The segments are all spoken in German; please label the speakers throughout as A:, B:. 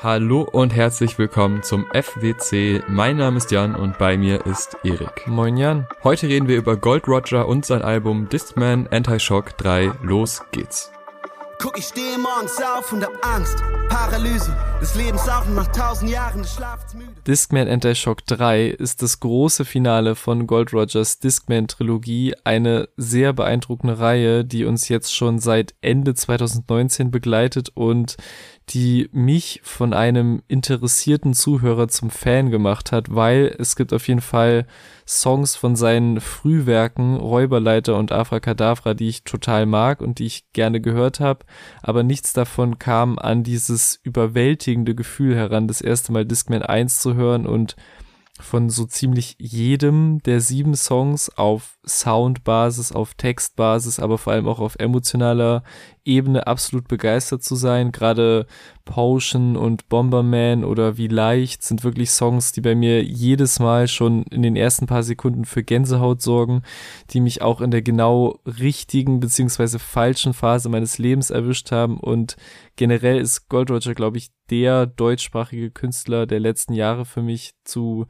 A: Hallo und herzlich willkommen zum FWC. Mein Name ist Jan und bei mir ist Erik.
B: Moin Jan.
A: Heute reden wir über Gold Roger und sein Album Discman Anti-Shock 3. Los geht's.
C: Guck, ich stehe morgens auf und hab Angst. Paralyse des Lebens auch nach tausend Jahren des Schlafs müde.
B: Discman Anti-Shock 3 ist das große Finale von Gold Rogers Discman-Trilogie, eine sehr beeindruckende Reihe, die uns jetzt schon seit Ende 2019 begleitet und die mich von einem interessierten Zuhörer zum Fan gemacht hat, weil es gibt auf jeden Fall Songs von seinen Frühwerken, Räuberleiter und Aphrakadabra, die ich total mag und die ich gerne gehört habe, aber nichts davon kam an dieses überwältigende Gefühl heran, das erste Mal Discman 1 zu hören und von so ziemlich jedem der sieben Songs auf Soundbasis, auf Textbasis, aber vor allem auch auf emotionaler Ebene absolut begeistert zu sein. Gerade Potion und Bomberman oder Wie leicht sind wirklich Songs, die bei mir jedes Mal schon in den ersten paar Sekunden für Gänsehaut sorgen, die mich auch in der genau richtigen beziehungsweise falschen Phase meines Lebens erwischt haben. Und generell ist Gold Roger, glaube ich, der deutschsprachige Künstler der letzten Jahre für mich, zu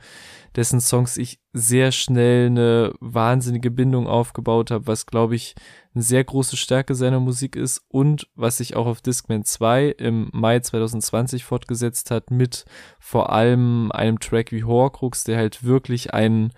B: dessen Songs ich sehr schnell eine wahnsinnige Bindung aufgebaut habe, was glaube ich eine sehr große Stärke seiner Musik ist und was sich auch auf Discman 2 im Mai 2020 fortgesetzt hat mit vor allem einem Track wie Horcrux, der halt wirklich ein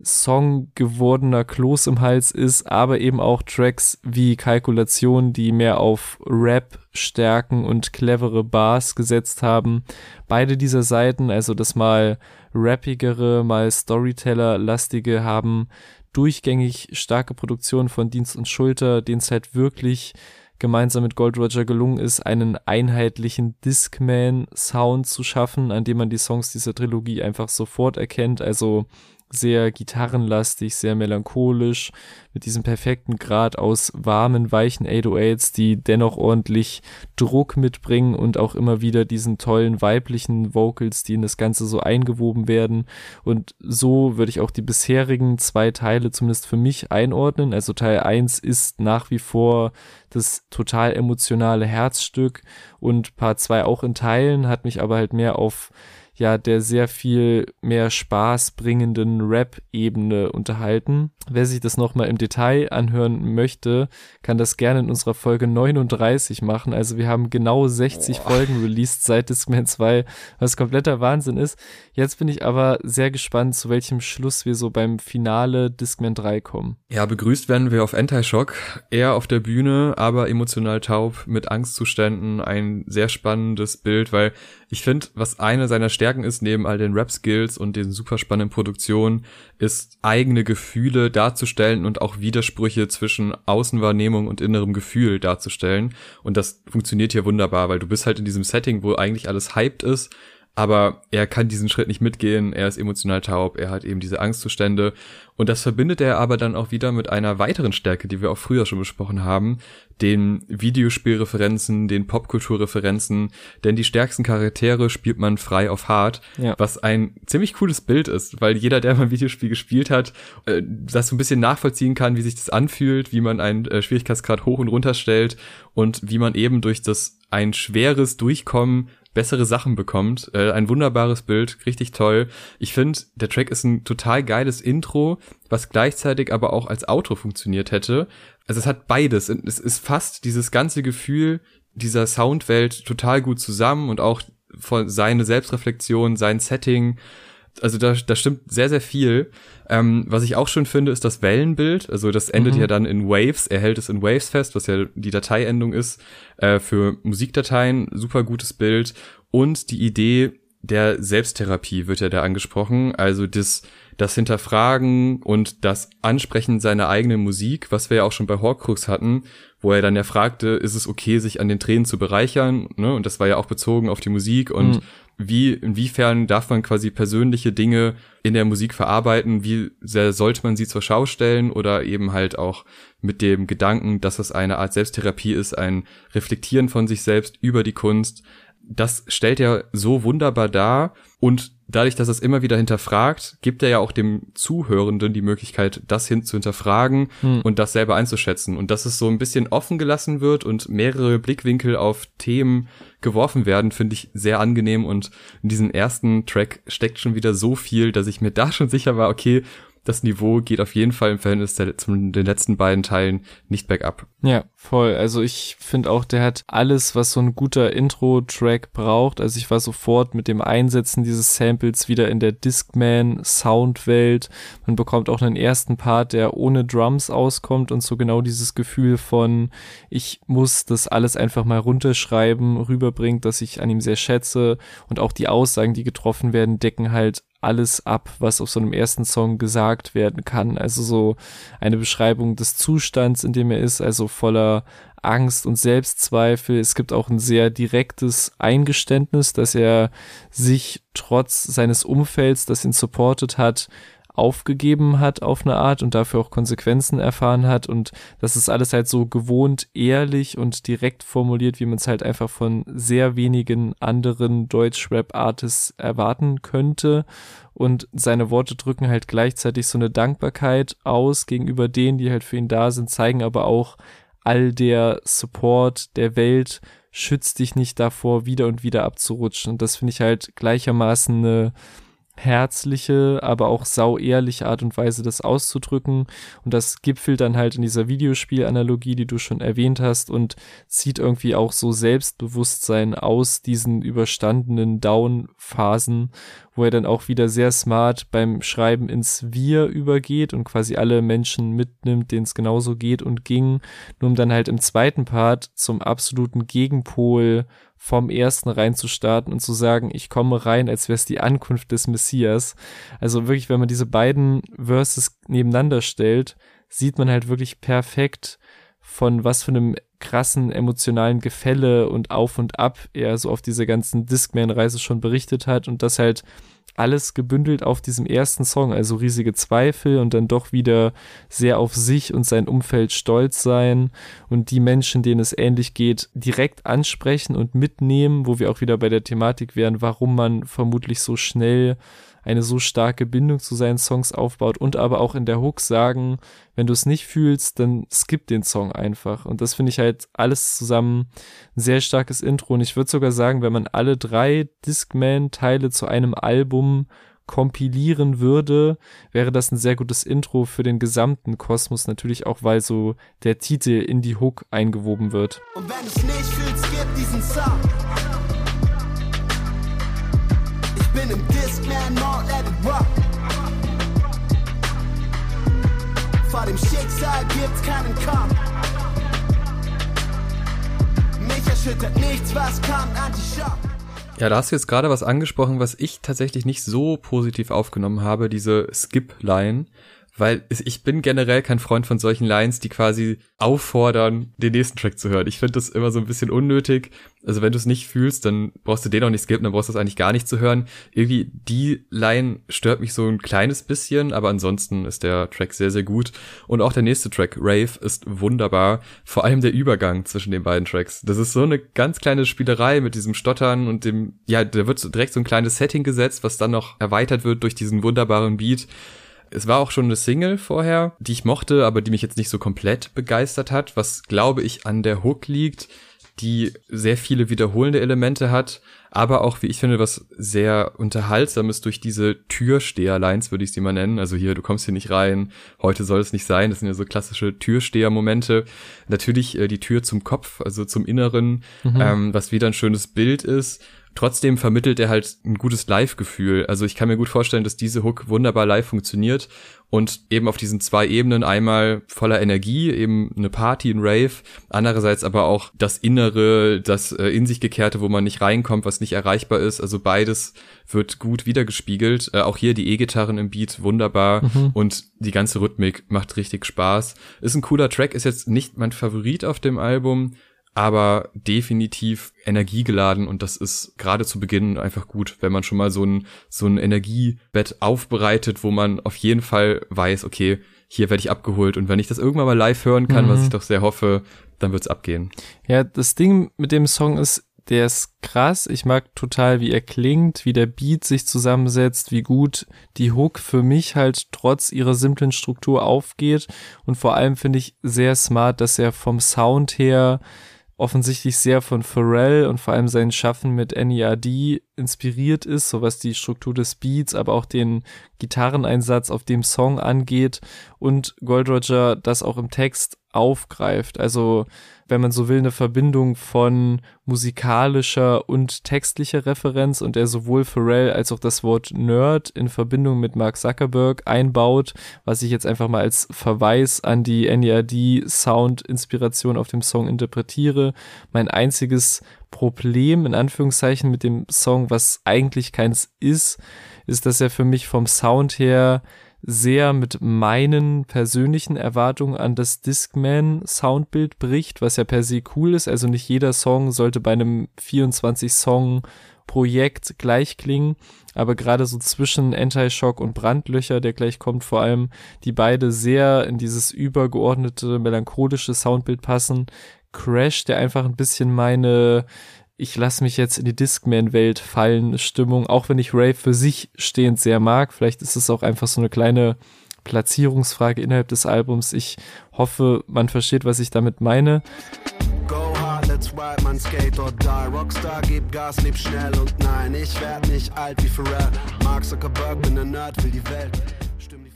B: Song gewordener Kloß im Hals ist, aber eben auch Tracks wie Kalkulation, die mehr auf Rap, Stärken und clevere Bars gesetzt haben. Beide dieser Seiten, also das mal rappigere, mal Storyteller-lastige, haben durchgängig starke Produktionen von Dienst und Schulter, denen es halt wirklich gemeinsam mit Gold Roger gelungen ist, einen einheitlichen Discman-Sound zu schaffen, an dem man die Songs dieser Trilogie einfach sofort erkennt. Also sehr gitarrenlastig, sehr melancholisch, mit diesem perfekten Grad aus warmen, weichen 808s, die dennoch ordentlich Druck mitbringen und auch immer wieder diesen tollen weiblichen Vocals, die in das Ganze so eingewoben werden. Und so würde ich auch die bisherigen zwei Teile zumindest für mich einordnen. Also Teil 1 ist nach wie vor das total emotionale Herzstück und Part 2 auch in Teilen, hat mich aber halt mehr auf ja der sehr viel mehr Spaß bringenden Rap-Ebene unterhalten. Wer sich das nochmal im Detail anhören möchte, kann das gerne in unserer Folge 39 machen. Also wir haben genau 60 Boah. Folgen released seit Discman 2, was kompletter Wahnsinn ist. Jetzt bin ich aber sehr gespannt, zu welchem Schluss wir so beim Finale Discman 3 kommen.
A: Ja, begrüßt werden wir auf Anti-Shock, eher auf der Bühne, aber emotional taub, mit Angstzuständen, ein sehr spannendes Bild, weil ich finde, was eine seiner Stärken ist, neben all den Rap-Skills und den super spannenden Produktionen, ist eigene Gefühle darzustellen und auch Widersprüche zwischen Außenwahrnehmung und innerem Gefühl darzustellen. Und das funktioniert hier wunderbar, weil du bist halt in diesem Setting, wo eigentlich alles hyped ist aber er kann diesen Schritt nicht mitgehen, er ist emotional taub, er hat eben diese Angstzustände. Und das verbindet er aber dann auch wieder mit einer weiteren Stärke, die wir auch früher schon besprochen haben, den Videospielreferenzen, den Popkulturreferenzen, denn die stärksten Charaktere spielt man frei auf hart, ja. was ein ziemlich cooles Bild ist, weil jeder, der mal ein Videospiel gespielt hat, äh, das so ein bisschen nachvollziehen kann, wie sich das anfühlt, wie man einen äh, Schwierigkeitsgrad hoch und runter stellt und wie man eben durch das ein schweres Durchkommen bessere Sachen bekommt. Äh, ein wunderbares Bild, richtig toll. Ich finde, der Track ist ein total geiles Intro, was gleichzeitig aber auch als Outro funktioniert hätte. Also es hat beides. Es ist fast dieses ganze Gefühl dieser Soundwelt total gut zusammen und auch von seine Selbstreflexion, sein Setting. Also da, da stimmt sehr, sehr viel. Ähm, was ich auch schon finde, ist das Wellenbild. Also das endet mhm. ja dann in Waves. Er hält es in Waves fest, was ja die Dateiendung ist äh, für Musikdateien. Super gutes Bild. Und die Idee der Selbsttherapie wird ja da angesprochen. Also das, das Hinterfragen und das Ansprechen seiner eigenen Musik, was wir ja auch schon bei Horcrux hatten, wo er dann ja fragte, ist es okay, sich an den Tränen zu bereichern? Ne? Und das war ja auch bezogen auf die Musik und mhm. Wie, inwiefern darf man quasi persönliche Dinge in der Musik verarbeiten? Wie sehr sollte man sie zur Schau stellen oder eben halt auch mit dem Gedanken, dass es eine Art Selbsttherapie ist, ein Reflektieren von sich selbst über die Kunst das stellt er so wunderbar dar und dadurch, dass er es immer wieder hinterfragt, gibt er ja auch dem Zuhörenden die Möglichkeit, das hin zu hinterfragen hm. und das selber einzuschätzen. Und dass es so ein bisschen offen gelassen wird und mehrere Blickwinkel auf Themen geworfen werden, finde ich sehr angenehm. Und in diesem ersten Track steckt schon wieder so viel, dass ich mir da schon sicher war, okay, das Niveau geht auf jeden Fall im Verhältnis der, zu den letzten beiden Teilen nicht bergab.
B: Ja, voll. Also ich finde auch, der hat alles, was so ein guter Intro-Track braucht. Also ich war sofort mit dem Einsetzen dieses Samples wieder in der Discman-Soundwelt. Man bekommt auch einen ersten Part, der ohne Drums auskommt und so genau dieses Gefühl von, ich muss das alles einfach mal runterschreiben, rüberbringt, dass ich an ihm sehr schätze. Und auch die Aussagen, die getroffen werden, decken halt alles ab, was auf so einem ersten Song gesagt werden kann. Also so eine Beschreibung des Zustands, in dem er ist, also voller Angst und Selbstzweifel. Es gibt auch ein sehr direktes Eingeständnis, dass er sich trotz seines Umfelds, das ihn supportet hat, aufgegeben hat auf eine Art und dafür auch Konsequenzen erfahren hat und das ist alles halt so gewohnt ehrlich und direkt formuliert, wie man es halt einfach von sehr wenigen anderen Deutsch-Rap-Artists erwarten könnte und seine Worte drücken halt gleichzeitig so eine Dankbarkeit aus gegenüber denen, die halt für ihn da sind, zeigen aber auch all der Support der Welt schützt dich nicht davor, wieder und wieder abzurutschen. Und das finde ich halt gleichermaßen eine herzliche, aber auch sau ehrliche Art und Weise, das auszudrücken. Und das gipfelt dann halt in dieser Videospielanalogie, die du schon erwähnt hast und zieht irgendwie auch so Selbstbewusstsein aus diesen überstandenen Down-Phasen, wo er dann auch wieder sehr smart beim Schreiben ins Wir übergeht und quasi alle Menschen mitnimmt, denen es genauso geht und ging, nur um dann halt im zweiten Part zum absoluten Gegenpol vom ersten rein zu starten und zu sagen, ich komme rein, als wäre es die Ankunft des Messias. Also wirklich, wenn man diese beiden Verses nebeneinander stellt, sieht man halt wirklich perfekt, von was für einem krassen emotionalen Gefälle und Auf und Ab er so auf dieser ganzen Discman-Reise schon berichtet hat und das halt alles gebündelt auf diesem ersten Song, also riesige Zweifel und dann doch wieder sehr auf sich und sein Umfeld stolz sein und die Menschen, denen es ähnlich geht, direkt ansprechen und mitnehmen, wo wir auch wieder bei der Thematik wären, warum man vermutlich so schnell eine so starke Bindung zu seinen Songs aufbaut und aber auch in der Hook sagen, wenn du es nicht fühlst, dann skip den Song einfach. Und das finde ich halt alles zusammen ein sehr starkes Intro. Und ich würde sogar sagen, wenn man alle drei Discman-Teile zu einem Album kompilieren würde, wäre das ein sehr gutes Intro für den gesamten Kosmos, natürlich auch, weil so der Titel in die Hook eingewoben wird. Und wenn du es nicht fühlst, gib diesen Song. Bin im Discman Mall, let it rock. Vor dem Schicksal gibt's keinen Kampf. Mich erschüttert nichts, was kommt, Anti-Shock.
A: Ja, da hast du jetzt gerade was angesprochen, was ich tatsächlich nicht so positiv aufgenommen habe, diese Skip-Line weil ich bin generell kein Freund von solchen Lines, die quasi auffordern, den nächsten Track zu hören. Ich finde das immer so ein bisschen unnötig. Also wenn du es nicht fühlst, dann brauchst du den auch nicht skippen, dann brauchst du es eigentlich gar nicht zu hören. Irgendwie die Line stört mich so ein kleines bisschen, aber ansonsten ist der Track sehr, sehr gut. Und auch der nächste Track, Rave, ist wunderbar. Vor allem der Übergang zwischen den beiden Tracks. Das ist so eine ganz kleine Spielerei mit diesem Stottern und dem, ja, da wird direkt so ein kleines Setting gesetzt, was dann noch erweitert wird durch diesen wunderbaren Beat. Es war auch schon eine Single vorher, die ich mochte, aber die mich jetzt nicht so komplett begeistert hat, was glaube ich an der Hook liegt, die sehr viele wiederholende Elemente hat, aber auch, wie ich finde, was sehr unterhaltsames durch diese Türsteher-Lines, würde ich sie mal nennen. Also hier, du kommst hier nicht rein, heute soll es nicht sein. Das sind ja so klassische Türsteher-Momente. Natürlich äh, die Tür zum Kopf, also zum Inneren, mhm. ähm, was wieder ein schönes Bild ist. Trotzdem vermittelt er halt ein gutes Live-Gefühl. Also ich kann mir gut vorstellen, dass diese Hook wunderbar live funktioniert und eben auf diesen zwei Ebenen einmal voller Energie, eben eine Party, ein Rave, andererseits aber auch das Innere, das äh, in sich gekehrte, wo man nicht reinkommt, was nicht erreichbar ist. Also beides wird gut wiedergespiegelt. Äh, auch hier die E-Gitarren im Beat wunderbar mhm. und die ganze Rhythmik macht richtig Spaß. Ist ein cooler Track, ist jetzt nicht mein Favorit auf dem Album, aber definitiv energiegeladen und das ist gerade zu Beginn einfach gut, wenn man schon mal so ein, so ein Energiebett aufbereitet, wo man auf jeden Fall weiß, okay, hier werde ich abgeholt und wenn ich das irgendwann mal live hören kann, mhm. was ich doch sehr hoffe, dann wird's abgehen.
B: Ja, das Ding mit dem Song ist, der ist krass. Ich mag total, wie er klingt, wie der Beat sich zusammensetzt, wie gut die Hook für mich halt trotz ihrer simplen Struktur aufgeht. Und vor allem finde ich sehr smart, dass er vom Sound her offensichtlich sehr von Pharrell und vor allem sein Schaffen mit NERD inspiriert ist, so was die Struktur des Beats, aber auch den Gitarreneinsatz auf dem Song angeht und Gold Roger das auch im Text aufgreift. Also wenn man so will, eine Verbindung von musikalischer und textlicher Referenz und er sowohl Pharrell als auch das Wort Nerd in Verbindung mit Mark Zuckerberg einbaut, was ich jetzt einfach mal als Verweis an die NERD Sound Inspiration auf dem Song interpretiere. Mein einziges Problem in Anführungszeichen mit dem Song, was eigentlich keins ist, ist, dass er für mich vom Sound her sehr mit meinen persönlichen Erwartungen an das Discman Soundbild bricht, was ja per se cool ist. Also nicht jeder Song sollte bei einem 24 Song Projekt gleich klingen, aber gerade so zwischen Anti-Shock und Brandlöcher, der gleich kommt, vor allem, die beide sehr in dieses übergeordnete, melancholische Soundbild passen. Crash, der einfach ein bisschen meine ich lasse mich jetzt in die Discman-Welt fallen Stimmung, auch wenn ich Rave für sich stehend sehr mag. Vielleicht ist es auch einfach so eine kleine Platzierungsfrage innerhalb des Albums. Ich hoffe, man versteht, was ich damit meine. Go hard, let's ride, man skate or die. Rockstar, gib Gas, leb schnell und nein, ich werd nicht alt wie Pharrell. Mark Zuckerberg, bin ein Nerd, will die Welt.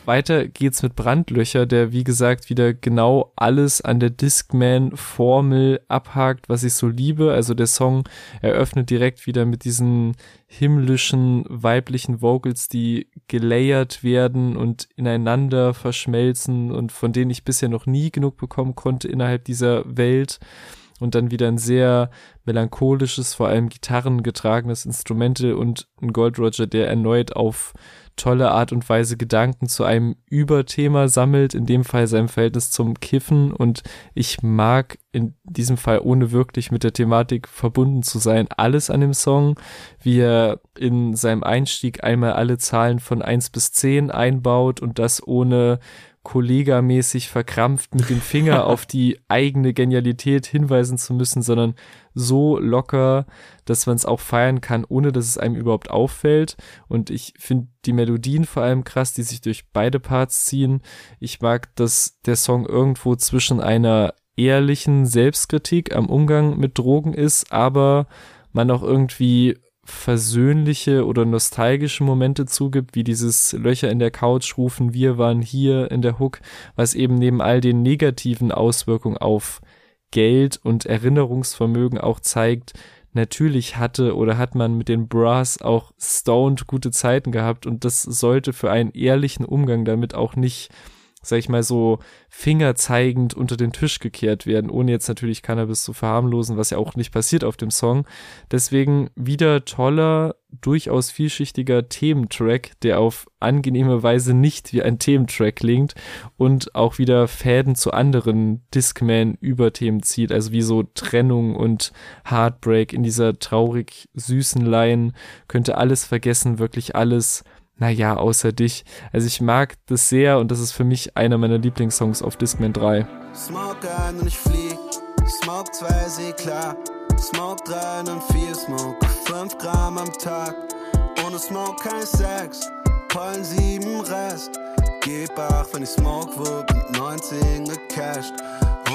B: Weiter geht's mit Brandlöcher, der wie gesagt wieder genau alles an der Discman-Formel abhakt, was ich so liebe. Also der Song eröffnet direkt wieder mit diesen himmlischen weiblichen Vocals, die gelayert werden und ineinander verschmelzen und von denen ich bisher noch nie genug bekommen konnte innerhalb dieser Welt und dann wieder ein sehr melancholisches, vor allem gitarrengetragenes Instrumental und ein Gold Roger, der erneut auf tolle Art und Weise Gedanken zu einem Überthema sammelt, in dem Fall sein Verhältnis zum Kiffen. Und ich mag in diesem Fall, ohne wirklich mit der Thematik verbunden zu sein, alles an dem Song, wie er in seinem Einstieg einmal alle Zahlen von eins bis zehn einbaut und das ohne kollegamäßig verkrampft mit dem Finger auf die eigene Genialität hinweisen zu müssen, sondern so locker, dass man es auch feiern kann, ohne dass es einem überhaupt auffällt. Und ich finde die Melodien vor allem krass, die sich durch beide Parts ziehen. Ich mag, dass der Song irgendwo zwischen einer ehrlichen Selbstkritik am Umgang mit Drogen ist, aber man auch irgendwie versöhnliche oder nostalgische Momente zugibt, wie dieses Löcher in der Couch rufen, wir waren hier in der Hook, was eben neben all den negativen Auswirkungen auf Geld und Erinnerungsvermögen auch zeigt, natürlich hatte oder hat man mit den Brass auch stoned gute Zeiten gehabt und das sollte für einen ehrlichen Umgang damit auch nicht sag ich mal so, fingerzeigend unter den Tisch gekehrt werden, ohne jetzt natürlich Cannabis zu verharmlosen, was ja auch nicht passiert auf dem Song. Deswegen wieder toller, durchaus vielschichtiger Thementrack, der auf angenehme Weise nicht wie ein Thementrack klingt und auch wieder Fäden zu anderen Discman-Überthemen zieht, also wie so Trennung und Heartbreak in dieser traurig süßen Line, könnte alles vergessen, wirklich alles naja, außer dich. Also ich mag das sehr und das ist für mich einer meiner Lieblingssongs auf Discman 3. Smoke ein und ich flieg, Smoke 2 seh klar, Smoke 3 und 4 Smoke, 5 Gramm am Tag, ohne Smoke kein Sex, Pollen 7 Rest, geb ach, wenn ich Smoke wird und 19 gecasht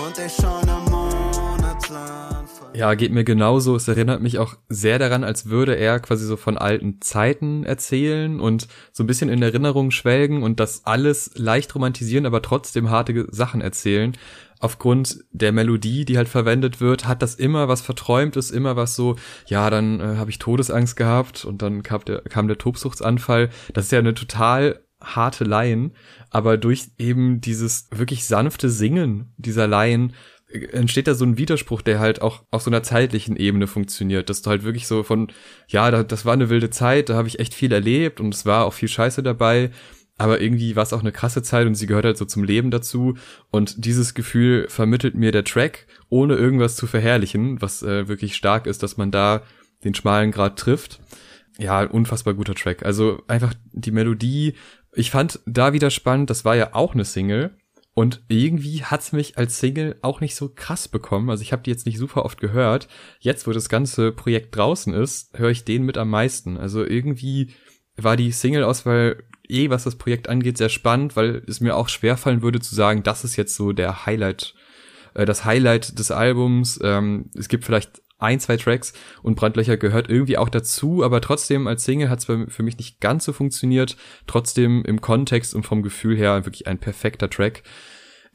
B: und ich schon am Monatsland.
A: Ja, geht mir genauso. Es erinnert mich auch sehr daran, als würde er quasi so von alten Zeiten erzählen und so ein bisschen in Erinnerung schwelgen und das alles leicht romantisieren, aber trotzdem harte Sachen erzählen. Aufgrund der Melodie, die halt verwendet wird, hat das immer was Verträumtes, immer was so, ja, dann äh, habe ich Todesangst gehabt und dann kam der, kam der Tobsuchtsanfall. Das ist ja eine total harte Laien, aber durch eben dieses wirklich sanfte Singen dieser Laien entsteht da so ein Widerspruch, der halt auch auf so einer zeitlichen Ebene funktioniert, dass du halt wirklich so von, ja, da, das war eine wilde Zeit, da habe ich echt viel erlebt und es war auch viel Scheiße dabei, aber irgendwie war es auch eine krasse Zeit und sie gehört halt so zum Leben dazu und dieses Gefühl vermittelt mir der Track, ohne irgendwas zu verherrlichen, was äh, wirklich stark ist, dass man da den schmalen Grad trifft. Ja, unfassbar guter Track. Also einfach die Melodie. Ich fand da wieder spannend, das war ja auch eine Single Und irgendwie hat's mich als Single auch nicht so krass bekommen. Also ich habe die jetzt nicht super oft gehört. Jetzt, wo das ganze Projekt draußen ist, höre ich den mit am meisten. Also irgendwie war die Single-Auswahl eh, was das Projekt angeht, sehr spannend, weil es mir auch schwerfallen würde zu sagen, das ist jetzt so der Highlight, äh, das Highlight des Albums. Ähm, es gibt vielleicht ein, zwei Tracks und Brandlöcher gehört irgendwie auch dazu, aber trotzdem als Single hat es für mich nicht ganz so funktioniert. Trotzdem im Kontext und vom Gefühl her wirklich ein perfekter Track.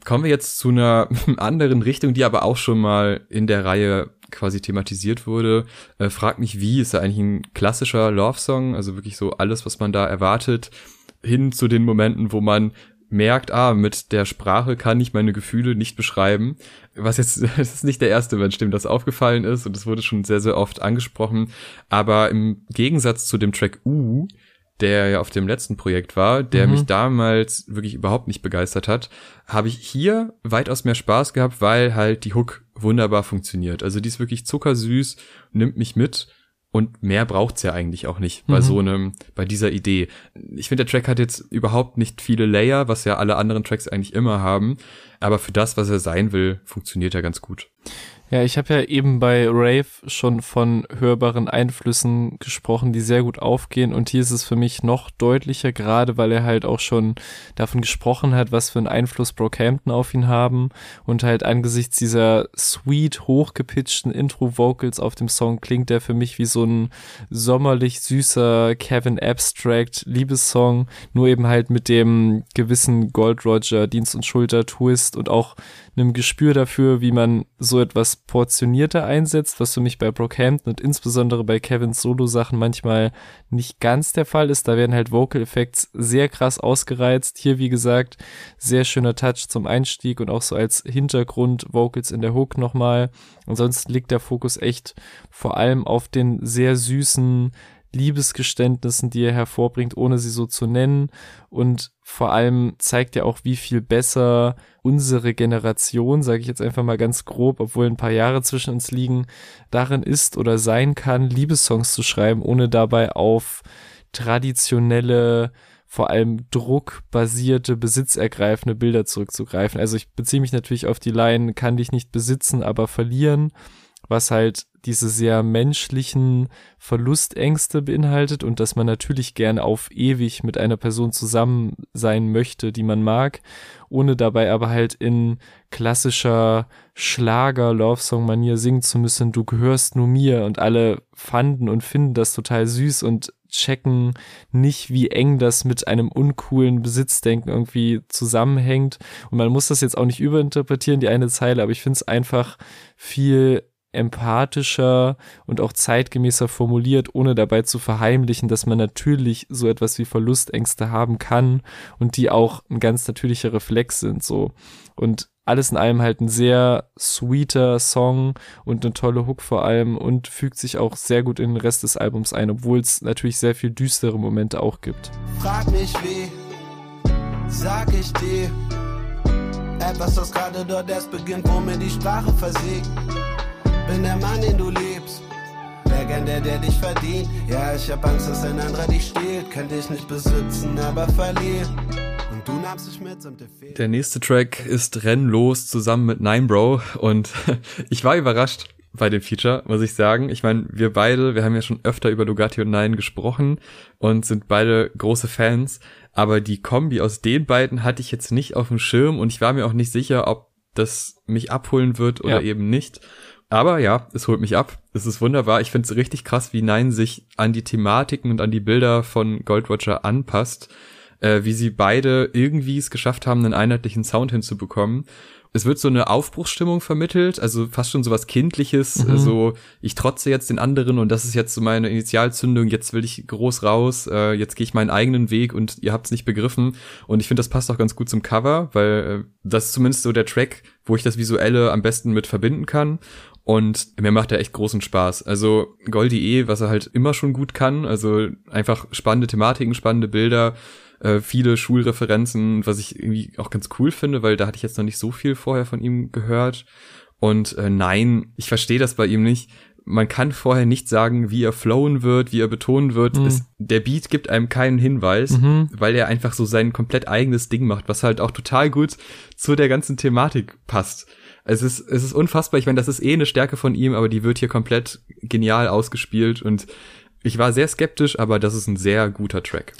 A: Kommen wir jetzt zu einer anderen Richtung, die aber auch schon mal in der Reihe quasi thematisiert wurde. Äh, frag mich wie, ist da eigentlich ein klassischer Love-Song, also wirklich so alles, was man da erwartet, hin zu den Momenten, wo man merkt, ah, mit der Sprache kann ich meine Gefühle nicht beschreiben. Was jetzt, es ist nicht der erste Mensch, dem das aufgefallen ist und es wurde schon sehr, sehr oft angesprochen. Aber im Gegensatz zu dem Track U, der ja auf dem letzten Projekt war, der mhm. mich damals wirklich überhaupt nicht begeistert hat, habe ich hier weitaus mehr Spaß gehabt, weil halt die Hook wunderbar funktioniert. Also die ist wirklich zuckersüß, nimmt mich mit und mehr braucht's ja eigentlich auch nicht bei mhm. so einem, bei dieser Idee. Ich finde, der Track hat jetzt überhaupt nicht viele Layer, was ja alle anderen Tracks eigentlich immer haben. Aber für das, was er sein will, funktioniert er ganz gut.
B: Ja, ich habe ja eben bei Rave schon von hörbaren Einflüssen gesprochen, die sehr gut aufgehen. Und hier ist es für mich noch deutlicher, gerade weil er halt auch schon davon gesprochen hat, was für einen Einfluss Brockhampton auf ihn haben. Und halt angesichts dieser sweet, hochgepitchten Intro-Vocals auf dem Song klingt der für mich wie so ein sommerlich süßer Kevin Abstract Liebessong, nur eben halt mit dem gewissen Gold Roger Dienst und Schulter Twist und auch einem Gespür dafür, wie man so etwas portionierter einsetzt, was für mich bei Brockhampton und insbesondere bei Kevins Solo-Sachen manchmal nicht ganz der Fall ist. Da werden halt Vocal Effects sehr krass ausgereizt. Hier, wie gesagt, sehr schöner Touch zum Einstieg und auch so als Hintergrund Vocals in der Hook nochmal. Ansonsten liegt der Fokus echt vor allem auf den sehr süßen Liebesgeständnissen, die er hervorbringt, ohne sie so zu nennen. Und vor allem zeigt er auch, wie viel besser unsere Generation, sage ich jetzt einfach mal ganz grob, obwohl ein paar Jahre zwischen uns liegen, darin ist oder sein kann, Liebessongs zu schreiben, ohne dabei auf traditionelle vor allem druckbasierte, besitzergreifende Bilder zurückzugreifen. Also ich beziehe mich natürlich auf die Line, kann dich nicht besitzen, aber verlieren was halt diese sehr menschlichen Verlustängste beinhaltet und dass man natürlich gerne auf ewig mit einer Person zusammen sein möchte, die man mag, ohne dabei aber halt in klassischer Schlager-Love-Song-Manier singen zu müssen, du gehörst nur mir und alle fanden und finden das total süß und checken nicht, wie eng das mit einem uncoolen Besitzdenken irgendwie zusammenhängt. Und man muss das jetzt auch nicht überinterpretieren, die eine Zeile, aber ich finde es einfach viel empathischer und auch zeitgemäßer formuliert, ohne dabei zu verheimlichen, dass man natürlich so etwas wie Verlustängste haben kann und die auch ein ganz natürlicher Reflex sind, so. Und alles in allem halt ein sehr sweeter Song und eine tolle Hook vor allem und fügt sich auch sehr gut in den Rest des Albums ein, obwohl es natürlich sehr viel düstere Momente auch gibt.
C: Frag mich wie, sag ich dir, etwas, das gerade dort erst beginnt, wo mir die Sprache versiegt bin der Mann, den du liebst. Gern der, dich verdient. Ja, ich hab Angst, dass ein anderer dich stiehlt. Könnte ich nicht besitzen, aber verlieren. Und du nahmst dich mit samt der
A: nächste Track ist Renn los zusammen mit Nine Bro. Und ich war überrascht bei dem Feature, muss ich sagen. Ich meine, wir beide, wir haben ja schon öfter über Lugatti und Nine gesprochen und sind beide große Fans. Aber die Kombi aus den beiden hatte ich jetzt nicht auf dem Schirm und ich war mir auch nicht sicher, ob das mich abholen wird oder ja. eben nicht. Aber ja, es holt mich ab. Es ist wunderbar. Ich finde es richtig krass, wie Nein sich an die Thematiken und an die Bilder von Gold Roger anpasst. Äh, wie sie beide irgendwie es geschafft haben, einen einheitlichen Sound hinzubekommen. Es wird so eine Aufbruchsstimmung vermittelt, also fast schon so was Kindliches, mhm. so ich trotze jetzt den anderen und das ist jetzt so meine Initialzündung, jetzt will ich groß raus, äh, jetzt gehe ich meinen eigenen Weg und ihr habt's nicht begriffen. Und ich finde, das passt auch ganz gut zum Cover, weil äh, das ist zumindest so der Track, wo ich das Visuelle am besten mit verbinden kann. Und mir macht er echt großen Spaß. Also Goldie E, was er halt immer schon gut kann. Also einfach spannende Thematiken, spannende Bilder, äh, viele Schulreferenzen, was ich irgendwie auch ganz cool finde, weil da hatte ich jetzt noch nicht so viel vorher von ihm gehört. Und äh, nein, ich verstehe das bei ihm nicht, man kann vorher nicht sagen, wie er flowen wird, wie er betonen wird. Mhm. Es, der Beat gibt einem keinen Hinweis, mhm. weil er einfach so sein komplett eigenes Ding macht, was halt auch total gut zu der ganzen Thematik passt. Es ist, es ist unfassbar. Ich meine, das ist eh eine Stärke von ihm, aber die wird hier komplett genial ausgespielt und ich war sehr skeptisch, aber das ist ein sehr guter Track.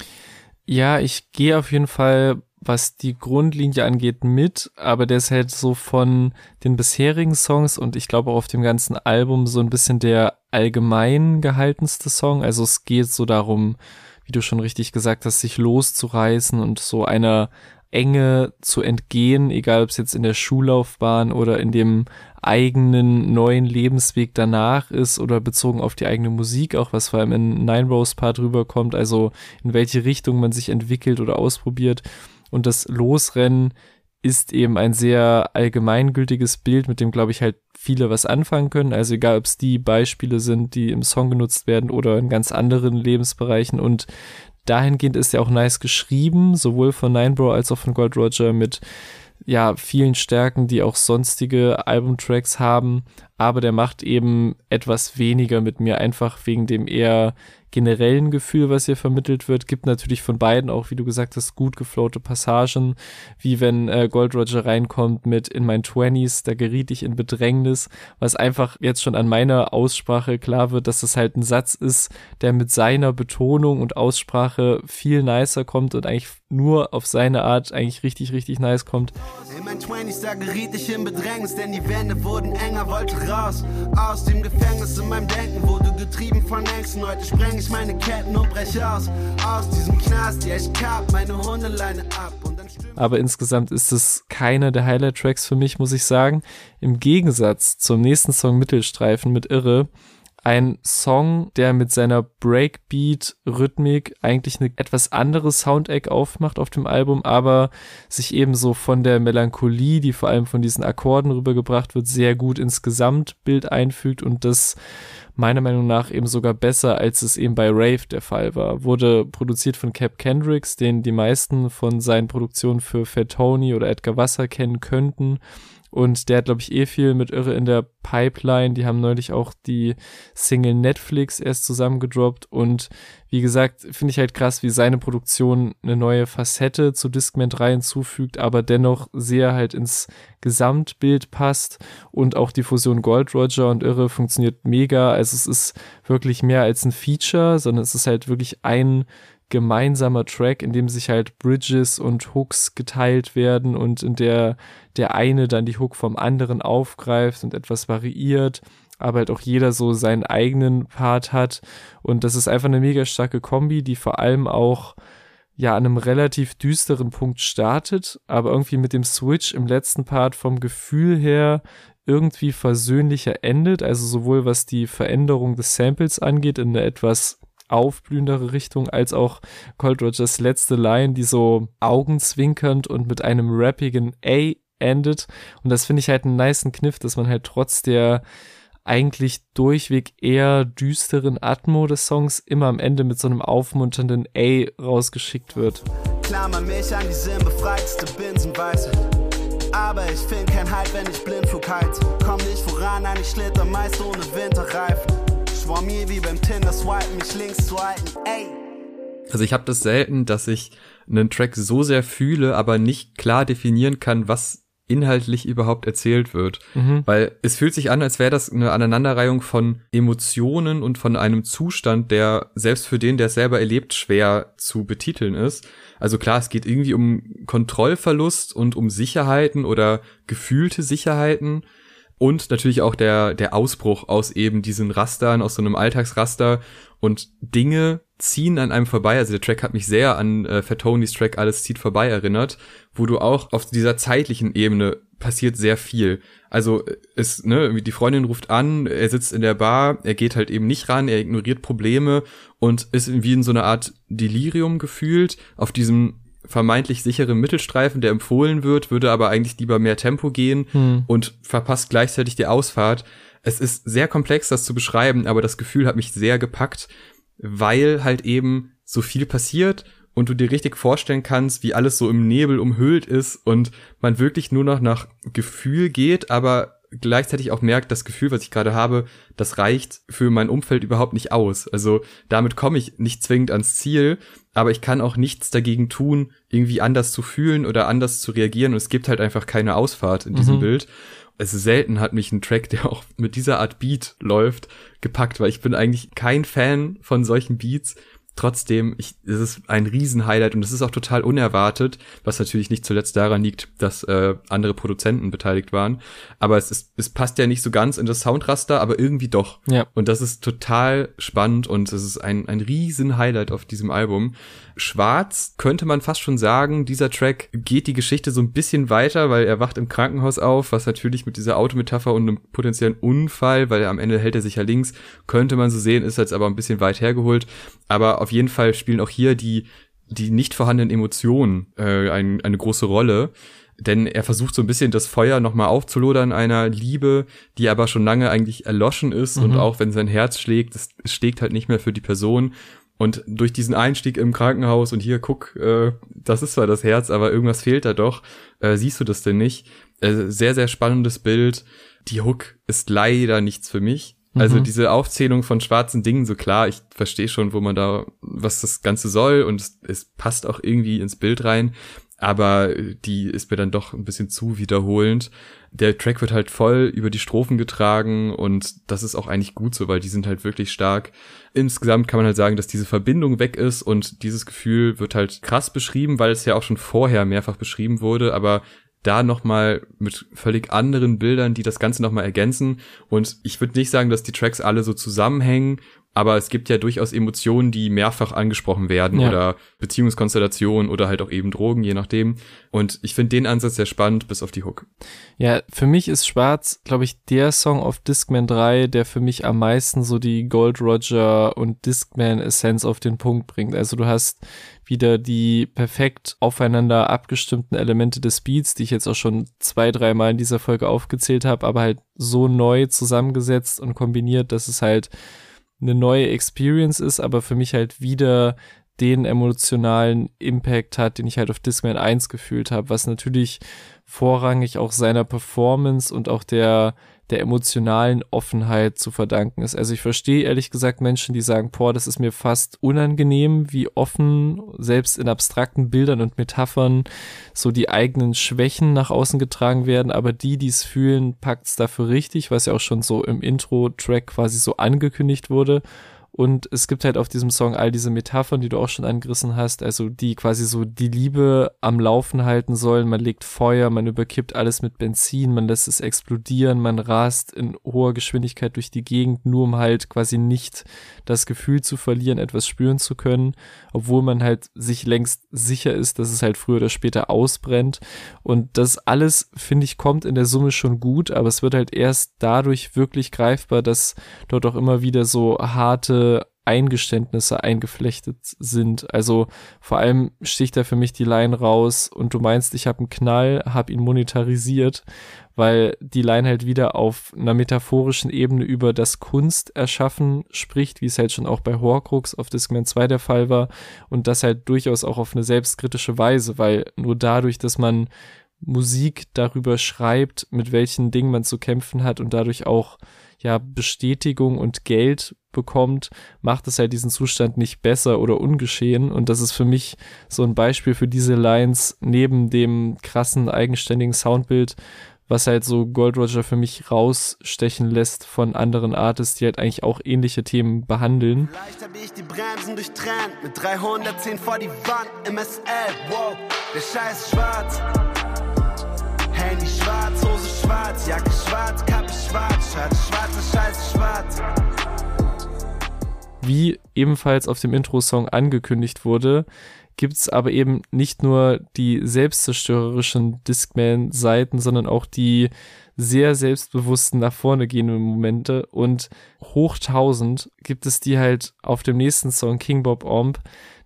B: Ja, ich gehe auf jeden Fall was die Grundlinie angeht, mit, aber der ist halt so von den bisherigen Songs und ich glaube auch auf dem ganzen Album so ein bisschen der allgemein gehaltenste Song. Also es geht so darum, wie du schon richtig gesagt hast, sich loszureißen und so einer Enge zu entgehen, egal ob es jetzt in der Schullaufbahn oder in dem eigenen neuen Lebensweg danach ist oder bezogen auf die eigene Musik, auch was vor allem in Nine Rose Part rüberkommt, also in welche Richtung man sich entwickelt oder ausprobiert. Und das Losrennen ist eben ein sehr allgemeingültiges Bild, mit dem, glaube ich, halt viele was anfangen können. Also egal, ob es die Beispiele sind, die im Song genutzt werden oder in ganz anderen Lebensbereichen. Und dahingehend ist ja auch nice geschrieben, sowohl von Ninebro als auch von Gold Roger mit ja, vielen Stärken, die auch sonstige Albumtracks haben, aber der macht eben etwas weniger mit mir, einfach wegen dem eher generellen Gefühl, was hier vermittelt wird, gibt natürlich von beiden auch, wie du gesagt hast, gut geflowte Passagen, wie wenn äh, Gold Roger reinkommt mit in mein Twenties, da geriet ich in Bedrängnis, was einfach jetzt schon an meiner Aussprache klar wird, dass das halt ein Satz ist, der mit seiner Betonung und Aussprache viel nicer kommt und eigentlich nur auf seine Art eigentlich richtig, richtig nice kommt. In mein Twenties, da geriet ich in Bedrängnis, denn die Wände wurden enger, wollte raus aus dem Gefängnis in meinem Denken, wurde getrieben von Ängsten, heute spreng ich meine Ketten und breche aus. Aus diesem Knast, ja, ich kapp meine Hundeleine ab. Aber insgesamt ist es keiner der Highlight-Tracks für mich, muss ich sagen. Im Gegensatz zum nächsten Song Mittelstreifen mit Irre, ein Song, der mit seiner Breakbeat-Rhythmik eigentlich eine etwas andere Soundeck aufmacht auf dem Album, aber sich ebenso von der Melancholie, die vor allem von diesen Akkorden rübergebracht wird, sehr gut ins Gesamtbild einfügt und das meiner Meinung nach eben sogar besser, als es eben bei Rave der Fall war. Wurde produziert von Cap Kendricks, den die meisten von seinen Produktionen für Fat Tony oder Edgar Wasser kennen könnten. Und der hat, glaube ich, eh viel mit Irre in der Pipeline. Die haben neulich auch die Single Netflix erst zusammengedroppt. Und wie gesagt, finde ich halt krass, wie seine Produktion eine neue Facette zu Discman 3 hinzufügt, aber dennoch sehr halt ins Gesamtbild passt. Und auch die Fusion Gold Roger und Irre funktioniert mega. Also es ist wirklich mehr als ein Feature, sondern es ist halt wirklich ein gemeinsamer Track, in dem sich halt Bridges und Hooks geteilt werden und in der der eine dann die Hook vom anderen aufgreift und etwas variiert, aber halt auch jeder so seinen eigenen Part hat. Und das ist einfach eine mega starke Kombi, die vor allem auch ja an einem relativ düsteren Punkt startet, aber irgendwie mit dem Switch im letzten Part vom Gefühl her irgendwie versöhnlicher endet, also sowohl was die Veränderung des Samples angeht in eine etwas aufblühendere Richtung, als auch Cold Rogers letzte Line, die so augenzwinkernd und mit einem rappigen A endet. Und das finde ich halt einen niceen Kniff, dass man halt trotz der eigentlich durchweg eher düsteren Atmo des Songs immer am Ende mit so einem aufmunternden A rausgeschickt wird. Klammer mich an die sinnbefreiteste Binsenweise. Aber ich find kein Halt, wenn ich Blindflug halt. Komm nicht voran, an ich schlitter meist ohne Winterreifen vor mir wie beim Tinder swipen, mich links zu halten, ey.
A: Also ich habe das selten, dass ich einen Track so sehr fühle, aber nicht klar definieren kann, was inhaltlich überhaupt erzählt wird. Mhm. Weil es fühlt sich an, als wäre das eine Aneinanderreihung von Emotionen und von einem Zustand, der selbst für den, der es selber erlebt, schwer zu betiteln ist. Also klar, es geht irgendwie um Kontrollverlust und um Sicherheiten oder gefühlte Sicherheiten und natürlich auch der, der Ausbruch aus eben diesen Rastern, aus so einem Alltagsraster und Dinge ziehen an einem vorbei. Also der Track hat mich sehr an äh, Fatonys Track Alles zieht vorbei erinnert, wo du auch auf dieser zeitlichen Ebene passiert sehr viel. Also ist, ne, die Freundin ruft an, er sitzt in der Bar, er geht halt eben nicht ran, er ignoriert Probleme und ist wie in so einer Art Delirium gefühlt auf diesem vermeintlich sichere Mittelstreifen, der empfohlen wird, würde aber eigentlich lieber mehr Tempo gehen hm. und verpasst gleichzeitig die Ausfahrt. Es ist sehr komplex, das zu beschreiben, aber das Gefühl hat mich sehr gepackt, weil halt eben so viel passiert und du dir richtig vorstellen kannst, wie alles so im Nebel umhüllt ist und man wirklich nur noch nach Gefühl geht, aber gleichzeitig auch merkt, das Gefühl, was ich gerade habe, das reicht für mein Umfeld überhaupt nicht aus. Also damit komme ich nicht zwingend ans Ziel, aber ich kann auch nichts dagegen tun, irgendwie anders zu fühlen oder anders zu reagieren. Und es gibt halt einfach keine Ausfahrt in diesem mhm. Bild. Es ist selten hat mich ein Track, der auch mit dieser Art Beat läuft, gepackt, weil ich bin eigentlich kein Fan von solchen Beats trotzdem, ich, es ist ein Riesenhighlight und es ist auch total unerwartet, was natürlich nicht zuletzt daran liegt, dass äh, andere Produzenten beteiligt waren. Aber es ist, es passt ja nicht so ganz in das Soundraster, aber irgendwie doch.
B: Ja.
A: Und das ist total spannend und es ist ein, ein Riesenhighlight auf diesem Album. Schwarz könnte man fast schon sagen, dieser Track geht die Geschichte so ein bisschen weiter, weil er wacht im Krankenhaus auf, was natürlich mit dieser Autometapher und einem potenziellen Unfall, weil er am Ende hält er sich ja links, könnte man so sehen, ist jetzt aber ein bisschen weit hergeholt. Aber auf jeden Fall spielen auch hier die, die nicht vorhandenen Emotionen äh, ein, eine große Rolle. Denn er versucht so ein bisschen das Feuer nochmal aufzulodern einer Liebe, die aber schon lange eigentlich erloschen ist. Mhm. Und auch wenn sein Herz schlägt, es, es schlägt halt nicht mehr für die Person. Und durch diesen Einstieg im Krankenhaus und hier, guck, äh, das ist zwar das Herz, aber irgendwas fehlt da doch, äh, siehst du das denn nicht? Äh, sehr, sehr spannendes Bild. Die Hook ist leider nichts für mich. Also mhm. diese Aufzählung von schwarzen Dingen, so klar, ich verstehe schon, wo man da, was das Ganze soll und es, es passt auch irgendwie ins Bild rein, aber die ist mir dann doch ein bisschen zu wiederholend. Der Track wird halt voll über die Strophen getragen und das ist auch eigentlich gut so, weil die sind halt wirklich stark. Insgesamt kann man halt sagen, dass diese Verbindung weg ist und dieses Gefühl wird halt krass beschrieben, weil es ja auch schon vorher mehrfach beschrieben wurde, aber da nochmal mit völlig anderen Bildern, die das Ganze nochmal ergänzen. Und ich würde nicht sagen, dass die Tracks alle so zusammenhängen aber es gibt ja durchaus Emotionen, die mehrfach angesprochen werden ja. oder Beziehungskonstellationen oder halt auch eben Drogen, je nachdem. Und ich finde den Ansatz sehr spannend, bis auf die Hook.
B: Ja, für mich ist Schwarz, glaube ich, der Song auf Discman 3, der für mich am meisten so die Gold Roger und Discman Essenz auf den Punkt bringt. Also du hast wieder die perfekt aufeinander abgestimmten Elemente des Beats, die ich jetzt auch schon zwei, dreimal in dieser Folge aufgezählt habe, aber halt so neu zusammengesetzt und kombiniert, dass es halt eine neue Experience ist, aber für mich halt wieder den emotionalen Impact hat, den ich halt auf Discman 1 gefühlt habe, was natürlich vorrangig auch seiner Performance und auch der der emotionalen Offenheit zu verdanken ist. Also ich verstehe ehrlich gesagt Menschen, die sagen, boah, das ist mir fast unangenehm, wie offen selbst in abstrakten Bildern und Metaphern so die eigenen Schwächen nach außen getragen werden, aber die, die es fühlen, packt es dafür richtig, was ja auch schon so im Intro-Track quasi so angekündigt wurde. Und es gibt halt auf diesem Song all diese Metaphern, die du auch schon angerissen hast, also die quasi so die Liebe am Laufen halten sollen. Man legt Feuer, man überkippt alles mit Benzin, man lässt es explodieren, man rast in hoher Geschwindigkeit durch die Gegend, nur um halt quasi nicht das Gefühl zu verlieren, etwas spüren zu können, obwohl man halt sich längst sicher ist, dass es halt früher oder später ausbrennt. Und das alles, finde ich, kommt in der Summe schon gut, aber es wird halt erst dadurch wirklich greifbar, dass dort auch immer wieder so harte Eingeständnisse eingeflechtet sind. Also vor allem sticht da für mich die Line raus und du meinst, ich habe einen Knall, habe ihn monetarisiert, weil die Line halt wieder auf einer metaphorischen Ebene über das Kunst erschaffen spricht, wie es halt schon auch bei Horcrux auf Discman 2 der Fall war und das halt durchaus auch auf eine selbstkritische Weise, weil nur dadurch, dass man Musik darüber schreibt, mit welchen Dingen man zu kämpfen hat und dadurch auch ja Bestätigung und Geld bekommt, macht es halt diesen Zustand nicht besser oder ungeschehen. Und das ist für mich so ein Beispiel für diese Lines neben dem krassen, eigenständigen Soundbild, was halt so Gold Roger für mich rausstechen lässt von anderen Artists, die halt eigentlich auch ähnliche Themen behandeln. Vielleicht habe ich die Bremsen durchtrennt, mit 310 vor die Wand, MSL, wow, der Scheiß schwarz. Handy schwarz, Hose schwarz, Jacke schwarz, Kappe schwarz, schwarz, Scheiß schwarz. Wie ebenfalls auf dem Intro-Song angekündigt wurde, gibt's aber eben nicht nur die selbstzerstörerischen Discman-Seiten, sondern auch die sehr selbstbewussten nach vorne gehenden Momente und hoch tausend gibt es die halt auf dem nächsten Song King Bob Omb,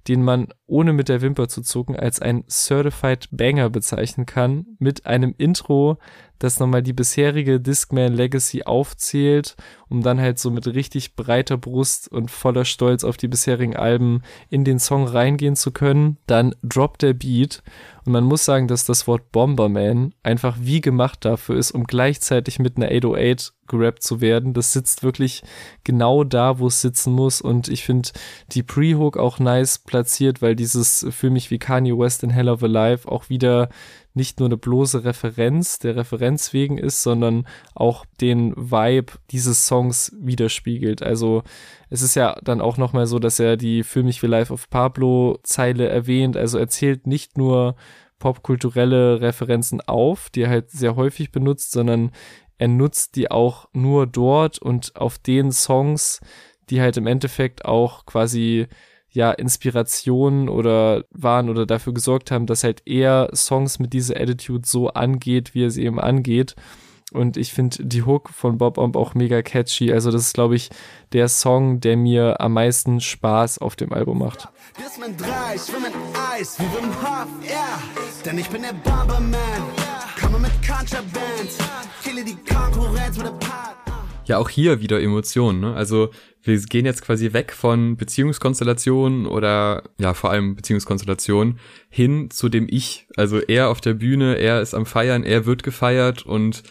B: den man ohne mit der Wimper zu zucken, als ein Certified Banger bezeichnen kann, mit einem Intro, das nochmal die bisherige Discman Legacy aufzählt, um dann halt so mit richtig breiter Brust und voller Stolz auf die bisherigen Alben in den Song reingehen zu können. Dann droppt der Beat und man muss sagen, dass das Wort Bomberman einfach wie gemacht dafür ist, um gleichzeitig mit einer 808 gerappt zu werden. Das sitzt wirklich genau da, wo es sitzen muss und ich finde die Pre-Hook auch nice platziert, weil dieses für mich wie Kanye West in Hell of a Life auch wieder nicht nur eine bloße Referenz der Referenz wegen ist, sondern auch den Vibe dieses Songs widerspiegelt. Also es ist ja dann auch nochmal so, dass er die Für mich wie Life of Pablo Zeile erwähnt. Also er zählt nicht nur popkulturelle Referenzen auf, die er halt sehr häufig benutzt, sondern er nutzt die auch nur dort und auf den Songs, die halt im Endeffekt auch quasi ja Inspirationen oder waren oder dafür gesorgt haben, dass halt er Songs mit dieser Attitude so angeht, wie er sie eben angeht. Und ich finde die Hook von Bob Omb auch mega catchy. Also das ist, glaube ich, der Song, der mir am meisten Spaß auf dem Album macht. Part
A: ja auch hier wieder Emotionen. Ne? Also wir gehen jetzt quasi weg von Beziehungskonstellationen oder ja vor allem Beziehungskonstellationen hin zu dem Ich. Also er auf der Bühne, er ist am Feiern, er wird gefeiert und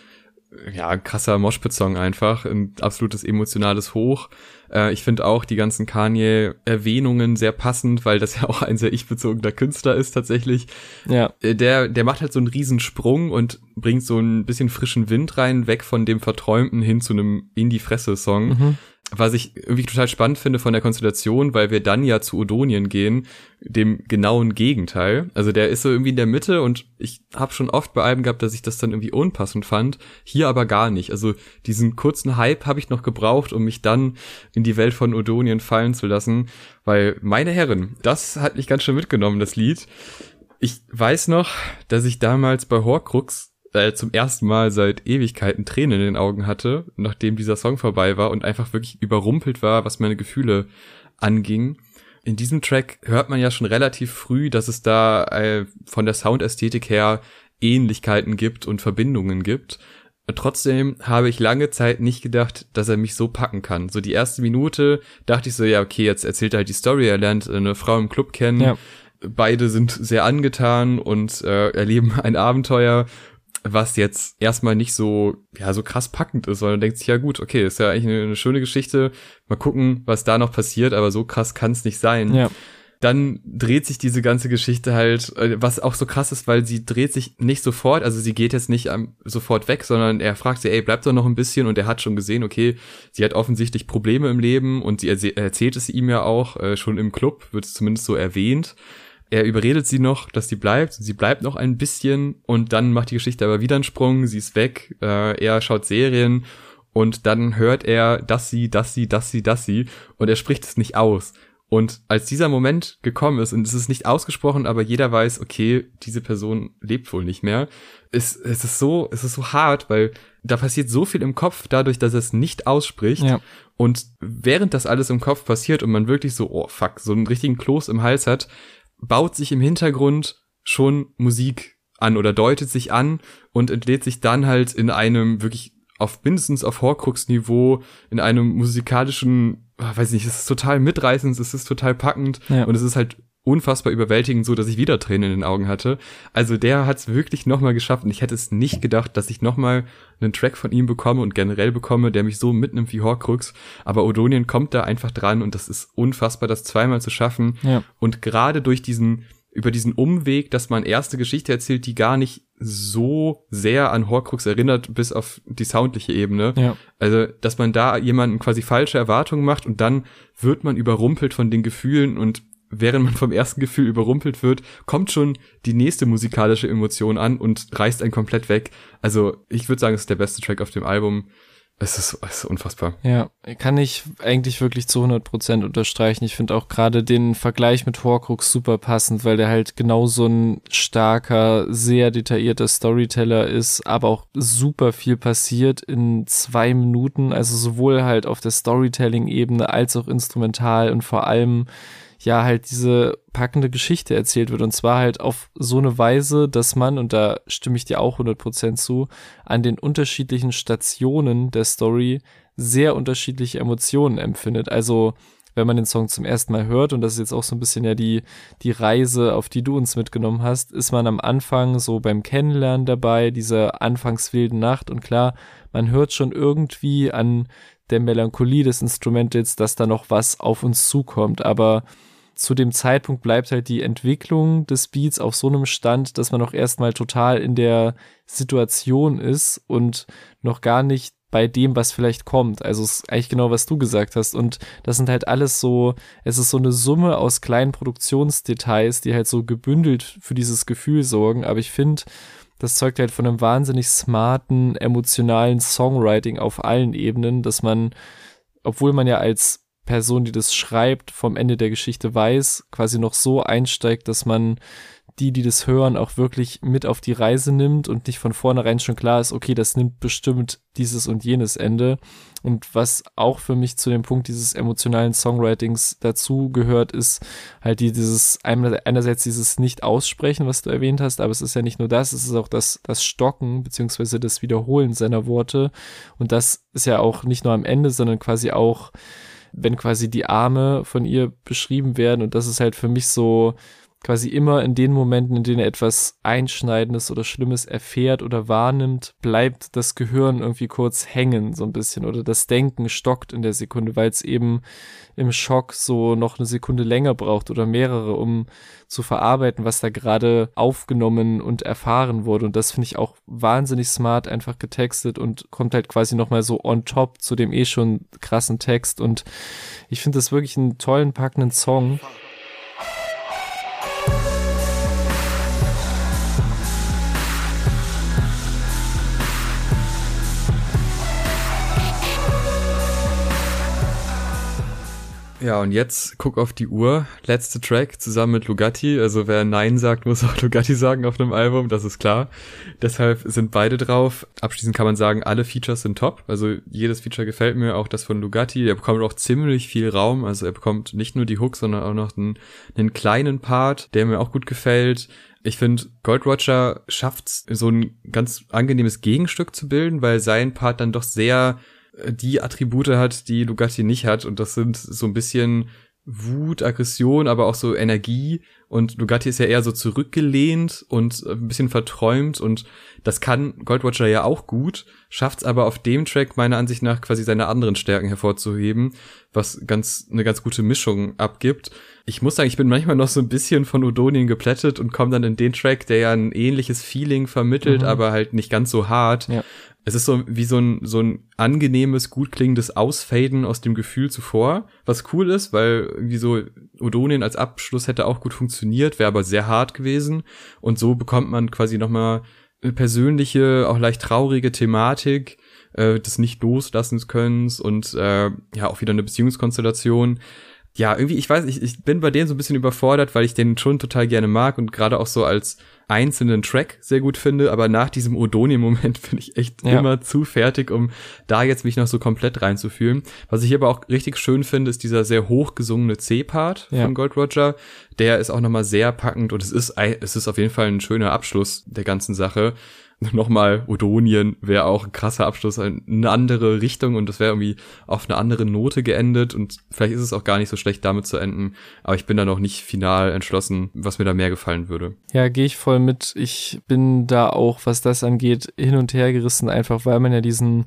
A: ja, krasser Moshpit-Song einfach, ein absolutes emotionales Hoch. Äh, ich finde auch die ganzen Kanye-Erwähnungen sehr passend, weil das ja auch ein sehr ich-bezogener Künstler ist tatsächlich. Ja. Äh, der, der macht halt so einen Riesensprung und bringt so ein bisschen frischen Wind rein, weg von dem Verträumten hin zu einem In-die-Fresse-Song. Mhm was ich irgendwie total spannend finde von der Konstellation, weil wir dann ja zu Odonien gehen, dem genauen Gegenteil. Also der ist so irgendwie in der Mitte und ich habe schon oft bei Alben gehabt, dass ich das dann irgendwie unpassend fand. Hier aber gar nicht. Also diesen kurzen Hype habe ich noch gebraucht, um mich dann in die Welt von Odonien fallen zu lassen, weil meine Herren, das hat mich ganz schön mitgenommen, das Lied. Ich weiß noch, dass ich damals bei Horcrux äh, zum ersten Mal seit Ewigkeiten Tränen in den Augen hatte, nachdem dieser Song vorbei war und einfach wirklich überrumpelt war, was meine Gefühle anging. In diesem Track hört man ja schon relativ früh, dass es da äh, von der Soundästhetik her Ähnlichkeiten gibt und Verbindungen gibt. Trotzdem habe ich lange Zeit nicht gedacht, dass er mich so packen kann. So die erste Minute dachte ich so, ja, okay, jetzt erzählt er halt die Story, er lernt eine Frau im Club kennen. Ja. Beide sind sehr angetan und äh, erleben ein Abenteuer was jetzt erstmal nicht so, ja, so krass packend ist, sondern denkt sich, ja gut, okay, ist ja eigentlich eine, eine schöne Geschichte, mal gucken, was da noch passiert, aber so krass kann es nicht sein. Ja. Dann dreht sich diese ganze Geschichte halt, äh, was auch so krass ist, weil sie dreht sich nicht sofort, also sie geht jetzt nicht um, sofort weg, sondern er fragt sie, ey, bleib doch noch ein bisschen und er hat schon gesehen, okay, sie hat offensichtlich Probleme im Leben und sie erzählt es ihm ja auch, äh, schon im Club, wird es zumindest so erwähnt. Er überredet sie noch, dass sie bleibt. Sie bleibt noch ein bisschen und dann macht die Geschichte aber wieder einen Sprung. Sie ist weg. Äh, er schaut Serien und dann hört er, dass sie, dass sie, dass sie, dass sie und er spricht es nicht aus. Und als dieser Moment gekommen ist, und es ist nicht ausgesprochen, aber jeder weiß, okay, diese Person lebt wohl nicht mehr, ist, es ist so, es ist so hart, weil da passiert so viel im Kopf dadurch, dass er es nicht ausspricht. Ja. Und während das alles im Kopf passiert und man wirklich so, oh fuck, so einen richtigen Kloß im Hals hat, baut sich im Hintergrund schon Musik an oder deutet sich an und entlädt sich dann halt in einem wirklich auf mindestens auf Horcrux-Niveau in einem musikalischen, ah, weiß nicht, es ist total mitreißend, es ist total packend ja. und es ist halt unfassbar überwältigend, so dass ich wieder Tränen in den Augen hatte. Also der hat es wirklich nochmal geschafft und ich hätte es nicht gedacht, dass ich nochmal einen Track von ihm bekomme und generell bekomme, der mich so mitnimmt wie Horcrux. Aber Odonien kommt da einfach dran und das ist unfassbar, das zweimal zu schaffen. Ja. Und gerade durch diesen, über diesen Umweg, dass man erste Geschichte erzählt, die gar nicht so sehr an Horcrux erinnert, bis auf die soundliche Ebene. Ja. Also, dass man da jemanden quasi falsche Erwartungen macht und dann wird man überrumpelt von den Gefühlen und während man vom ersten Gefühl überrumpelt wird, kommt schon die nächste musikalische Emotion an und reißt einen komplett weg. Also ich würde sagen, es ist der beste Track auf dem Album. Es ist, es ist unfassbar.
B: Ja, kann ich eigentlich wirklich zu 100 Prozent unterstreichen. Ich finde auch gerade den Vergleich mit Horcrux super passend, weil der halt genau so ein starker, sehr detaillierter Storyteller ist, aber auch super viel passiert in zwei Minuten. Also sowohl halt auf der Storytelling-Ebene als auch instrumental und vor allem ja halt diese packende Geschichte erzählt wird und zwar halt auf so eine Weise, dass man, und da stimme ich dir auch 100% zu, an den unterschiedlichen Stationen der Story sehr unterschiedliche Emotionen empfindet. Also wenn man den Song zum ersten Mal hört, und das ist jetzt auch so ein bisschen ja die, die Reise, auf die du uns mitgenommen hast, ist man am Anfang so beim Kennenlernen dabei, dieser anfangs wilden Nacht und klar, man hört schon irgendwie an der Melancholie des Instrumentals, dass da noch was auf uns zukommt, aber zu dem Zeitpunkt bleibt halt die Entwicklung des Beats auf so einem Stand, dass man auch erstmal total in der Situation ist und noch gar nicht bei dem, was vielleicht kommt. Also es ist eigentlich genau, was du gesagt hast. Und das sind halt alles so, es ist so eine Summe aus kleinen Produktionsdetails, die halt so gebündelt für dieses Gefühl sorgen. Aber ich finde, das zeugt halt von einem wahnsinnig smarten, emotionalen Songwriting auf allen Ebenen, dass man, obwohl man ja als Person, die das schreibt, vom Ende der Geschichte weiß, quasi noch so einsteigt, dass man die, die das hören, auch wirklich mit auf die Reise nimmt und nicht von vornherein schon klar ist, okay, das nimmt bestimmt dieses und jenes Ende. Und was auch für mich zu dem Punkt dieses emotionalen Songwritings dazu gehört, ist halt die, dieses, einerseits dieses Nicht-Aussprechen, was du erwähnt hast, aber es ist ja nicht nur das, es ist auch das, das Stocken, beziehungsweise das Wiederholen seiner Worte. Und das ist ja auch nicht nur am Ende, sondern quasi auch, wenn quasi die Arme von ihr beschrieben werden. Und das ist halt für mich so, quasi immer in den Momenten, in denen er etwas Einschneidendes oder Schlimmes erfährt oder wahrnimmt, bleibt das Gehirn irgendwie kurz hängen, so ein bisschen, oder das Denken stockt in der Sekunde, weil es eben im Schock so noch eine Sekunde länger braucht oder mehrere, um zu verarbeiten, was da gerade aufgenommen und erfahren wurde. Und das finde ich auch wahnsinnig smart einfach getextet und kommt halt quasi nochmal so on top zu dem eh schon krassen Text. Und ich finde das wirklich einen tollen, packenden Song.
A: Ja, und jetzt guck auf die Uhr. Letzte Track zusammen mit Lugatti. Also wer Nein sagt, muss auch Lugatti sagen auf einem Album, das ist klar. Deshalb sind beide drauf. Abschließend kann man sagen, alle Features sind top. Also jedes Feature gefällt mir, auch das von Lugatti. Er bekommt auch ziemlich viel Raum. Also er bekommt nicht nur die Hook, sondern auch noch einen, einen kleinen Part, der mir auch gut gefällt. Ich finde, Gold Roger schafft so ein ganz angenehmes Gegenstück zu bilden, weil sein Part dann doch sehr die Attribute hat, die Lugatti nicht hat. Und das sind so ein bisschen Wut, Aggression, aber auch so Energie. Und Lugatti ist ja eher so zurückgelehnt und ein bisschen verträumt. Und das kann Goldwatcher ja auch gut, schafft es aber auf dem Track meiner Ansicht nach quasi seine anderen Stärken hervorzuheben, was ganz eine ganz gute Mischung abgibt. Ich muss sagen, ich bin manchmal noch so ein bisschen von Odonien geplättet und komme dann in den Track, der ja ein ähnliches Feeling vermittelt, mhm. aber halt nicht ganz so hart. Ja es ist so wie so ein, so ein angenehmes, gut klingendes Ausfaden aus dem Gefühl zuvor, was cool ist, weil irgendwie so Odonien als Abschluss hätte auch gut funktioniert, wäre aber sehr hart gewesen. Und so bekommt man quasi nochmal eine persönliche, auch leicht traurige Thematik äh, des nicht loslassens Könnens und äh, ja auch wieder eine Beziehungskonstellation, ja, irgendwie, ich weiß, ich, ich bin bei denen so ein bisschen überfordert, weil ich den schon total gerne mag und gerade auch so als einzelnen Track sehr gut finde, aber nach diesem Odoni-Moment bin ich echt ja. immer zu fertig, um da jetzt mich noch so komplett reinzufühlen. Was ich aber auch richtig schön finde, ist dieser sehr hoch gesungene C-Part ja. von Gold Roger. Der ist auch nochmal sehr packend und es ist, es ist auf jeden Fall ein schöner Abschluss der ganzen Sache. Nochmal Odonien wäre auch ein krasser Abschluss in eine andere Richtung und das wäre irgendwie auf eine andere Note geendet und vielleicht ist es auch gar nicht so schlecht damit zu enden, aber ich bin da noch nicht final entschlossen, was mir da mehr gefallen würde.
B: Ja, gehe ich voll mit. Ich bin da auch, was das angeht, hin und her gerissen, einfach weil man ja diesen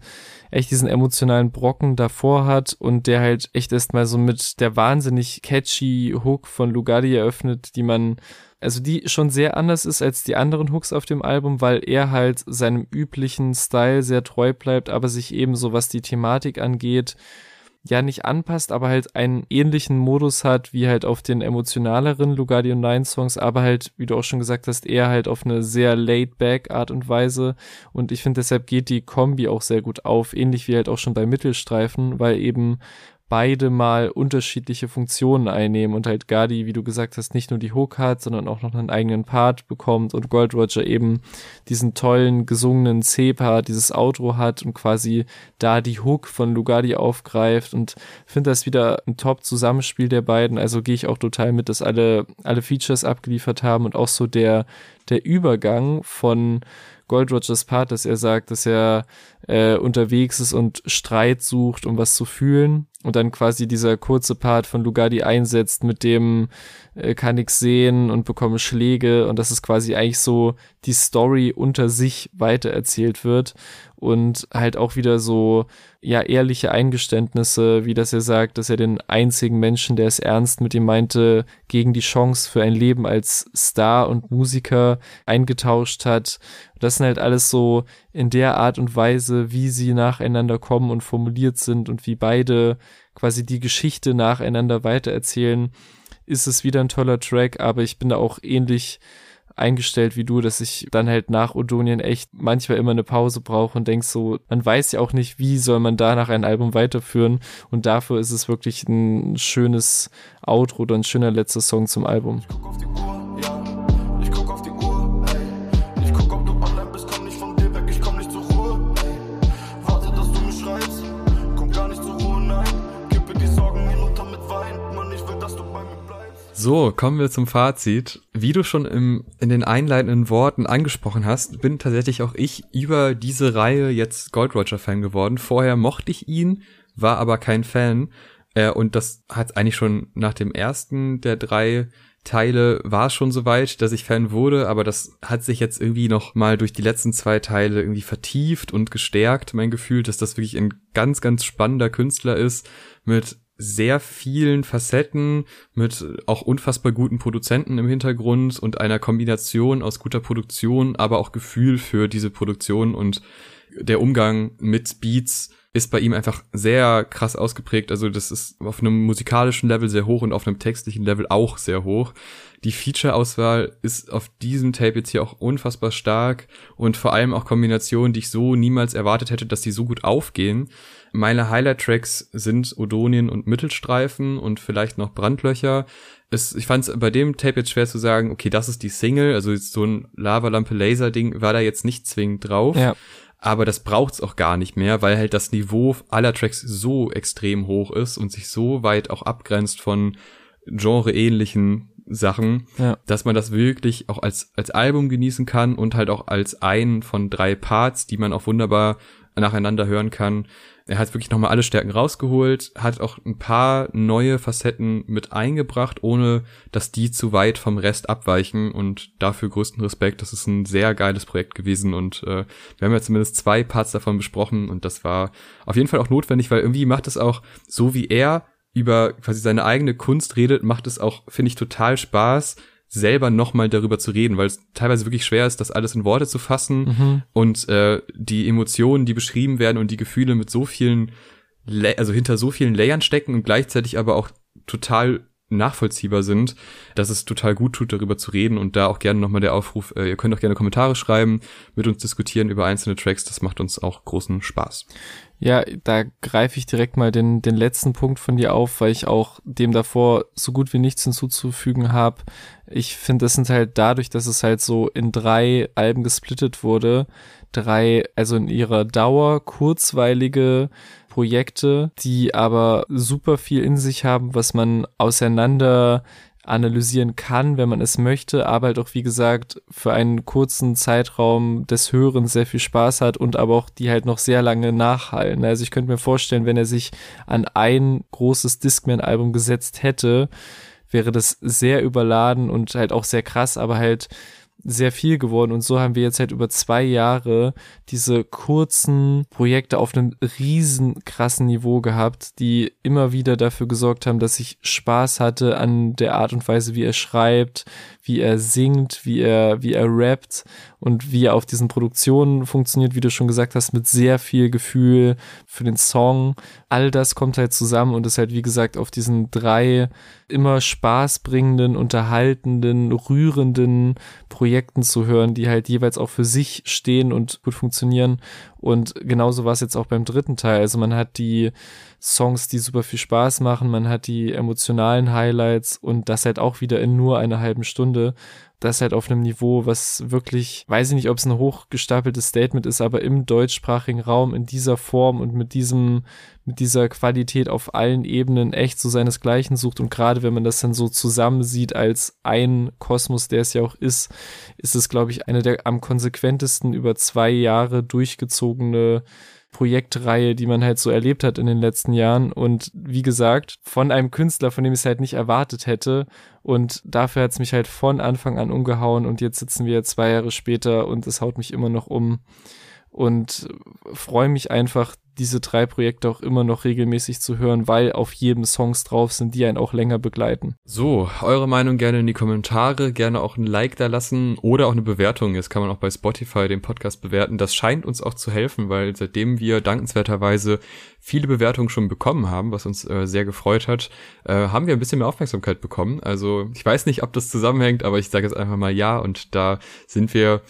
B: echt diesen emotionalen Brocken davor hat und der halt echt erstmal so mit der wahnsinnig catchy Hook von Lugardi eröffnet, die man also die schon sehr anders ist als die anderen Hooks auf dem Album, weil er halt seinem üblichen Style sehr treu bleibt, aber sich eben so was die Thematik angeht, ja nicht anpasst, aber halt einen ähnlichen Modus hat wie halt auf den emotionaleren Lugardi und Nine Songs, aber halt, wie du auch schon gesagt hast, eher halt auf eine sehr laid-back Art und Weise. Und ich finde deshalb geht die Kombi auch sehr gut auf, ähnlich wie halt auch schon bei Mittelstreifen, weil eben beide mal unterschiedliche Funktionen einnehmen und halt Gardi, wie du gesagt hast, nicht nur die Hook hat, sondern auch noch einen eigenen Part bekommt und Gold Roger eben diesen tollen gesungenen C-Part, dieses Outro hat und quasi da die Hook von Lugardi aufgreift und finde das wieder ein Top-Zusammenspiel der beiden. Also gehe ich auch total mit, dass alle, alle Features abgeliefert haben und auch so der, der Übergang von Gold Rogers Part, dass er sagt, dass er äh, unterwegs ist und Streit sucht, um was zu fühlen. Und dann quasi dieser kurze Part von Lugardi einsetzt, mit dem äh, kann ich sehen und bekomme Schläge. Und das ist quasi eigentlich so die Story unter sich weitererzählt wird und halt auch wieder so, ja, ehrliche Eingeständnisse, wie dass er sagt, dass er den einzigen Menschen, der es ernst mit ihm meinte, gegen die Chance für ein Leben als Star und Musiker eingetauscht hat. Das sind halt alles so in der Art und Weise, wie sie nacheinander kommen und formuliert sind und wie beide quasi die Geschichte nacheinander weitererzählen, ist es wieder ein toller Track, aber ich bin da auch ähnlich eingestellt wie du, dass ich dann halt nach Odonien echt manchmal immer eine Pause brauche und denk so, man weiß ja auch nicht, wie soll man danach ein Album weiterführen und dafür ist es wirklich ein schönes Outro oder ein schöner letzter Song zum Album. Ich guck auf die Uhr.
A: So, kommen wir zum Fazit. Wie du schon im, in den einleitenden Worten angesprochen hast, bin tatsächlich auch ich über diese Reihe jetzt Gold Roger Fan geworden. Vorher mochte ich ihn, war aber kein Fan. Äh, und das hat eigentlich schon nach dem ersten der drei Teile war es schon soweit, dass ich Fan wurde, aber das hat sich jetzt irgendwie noch mal durch die letzten zwei Teile irgendwie vertieft und gestärkt, mein Gefühl, dass das wirklich ein ganz, ganz spannender Künstler ist mit sehr vielen Facetten mit auch unfassbar guten Produzenten im Hintergrund und einer Kombination aus guter Produktion, aber auch Gefühl für diese Produktion und der Umgang mit Beats ist bei ihm einfach sehr krass ausgeprägt. Also das ist auf einem musikalischen Level sehr hoch und auf einem textlichen Level auch sehr hoch. Die Feature-Auswahl ist auf diesem Tape jetzt hier auch unfassbar stark und vor allem auch Kombinationen, die ich so niemals erwartet hätte, dass die so gut aufgehen. Meine Highlight-Tracks sind Odonien und Mittelstreifen und vielleicht noch Brandlöcher. Es, ich fand es bei dem Tape jetzt schwer zu sagen, okay, das ist die Single, also so ein Lavalampe-Laser-Ding war da jetzt nicht zwingend drauf. Ja. Aber das braucht's auch gar nicht mehr, weil halt das Niveau aller Tracks so extrem hoch ist und sich so weit auch abgrenzt von genreähnlichen Sachen, ja. dass man das wirklich auch als, als Album genießen kann und halt auch als einen von drei Parts, die man auch wunderbar nacheinander hören kann. Er hat wirklich nochmal alle Stärken rausgeholt, hat auch ein paar neue Facetten mit eingebracht, ohne dass die zu weit vom Rest abweichen und dafür größten Respekt. Das ist ein sehr geiles Projekt gewesen und äh, wir haben ja zumindest zwei Parts davon besprochen und das war auf jeden Fall auch notwendig, weil irgendwie macht es auch so wie er über quasi seine eigene Kunst redet, macht es auch, finde ich, total Spaß, selber nochmal darüber zu reden, weil es teilweise wirklich schwer ist, das alles in Worte zu fassen mhm. und äh, die Emotionen, die beschrieben werden und die Gefühle mit so vielen, also hinter so vielen Layern stecken und gleichzeitig aber auch total nachvollziehbar sind, dass es total gut tut, darüber zu reden und da auch gerne nochmal der Aufruf, äh, ihr könnt auch gerne Kommentare schreiben, mit uns diskutieren über einzelne Tracks, das macht uns auch großen Spaß.
B: Ja, da greife ich direkt mal den, den letzten Punkt von dir auf, weil ich auch dem davor so gut wie nichts hinzuzufügen habe. Ich finde, das sind halt dadurch, dass es halt so in drei Alben gesplittet wurde, drei, also in ihrer Dauer kurzweilige Projekte, die aber super viel in sich haben, was man auseinander analysieren kann, wenn man es möchte, aber halt auch, wie gesagt, für einen kurzen Zeitraum des Hörens sehr viel Spaß hat und aber auch die halt noch sehr lange nachhallen. Also ich könnte mir vorstellen, wenn er sich an ein großes Discman-Album gesetzt hätte, wäre das sehr überladen und halt auch sehr krass, aber halt sehr viel geworden. Und so haben wir jetzt halt über zwei Jahre diese kurzen Projekte auf einem riesen krassen Niveau gehabt, die immer wieder dafür gesorgt haben, dass ich Spaß hatte an der Art und Weise, wie er schreibt, wie er singt, wie er, wie er rappt und wie er auf diesen Produktionen funktioniert, wie du schon gesagt hast, mit sehr viel Gefühl für den Song. All das kommt halt zusammen und ist halt, wie gesagt, auf diesen drei immer spaßbringenden, unterhaltenden, rührenden Projekten zu hören, die halt jeweils auch für sich stehen und gut funktionieren. Und genauso war es jetzt auch beim dritten Teil. Also man hat die Songs, die super viel Spaß machen, man hat die emotionalen Highlights und das halt auch wieder in nur einer halben Stunde das halt auf einem Niveau, was wirklich, weiß ich nicht, ob es ein hochgestapeltes Statement ist, aber im deutschsprachigen Raum in dieser Form und mit diesem, mit dieser Qualität auf allen Ebenen echt so seinesgleichen sucht. Und gerade wenn man das dann so zusammen sieht als ein Kosmos, der es ja auch ist, ist es, glaube ich, eine der am konsequentesten über zwei Jahre durchgezogene Projektreihe, die man halt so erlebt hat in den letzten Jahren. Und wie gesagt, von einem Künstler, von dem ich es halt nicht erwartet hätte. Und dafür hat es mich halt von Anfang an umgehauen. Und jetzt sitzen wir zwei Jahre später und es haut mich immer noch um. Und freue mich einfach, diese drei Projekte auch immer noch regelmäßig zu hören, weil auf jedem Songs drauf sind, die einen auch länger begleiten.
A: So, eure Meinung gerne in die Kommentare, gerne auch ein Like da lassen oder auch eine Bewertung. Jetzt kann man auch bei Spotify den Podcast bewerten. Das scheint uns auch zu helfen, weil seitdem wir dankenswerterweise viele Bewertungen schon bekommen haben, was uns äh, sehr gefreut hat, äh, haben wir ein bisschen mehr Aufmerksamkeit bekommen. Also ich weiß nicht, ob das zusammenhängt, aber ich sage jetzt einfach mal ja und da sind wir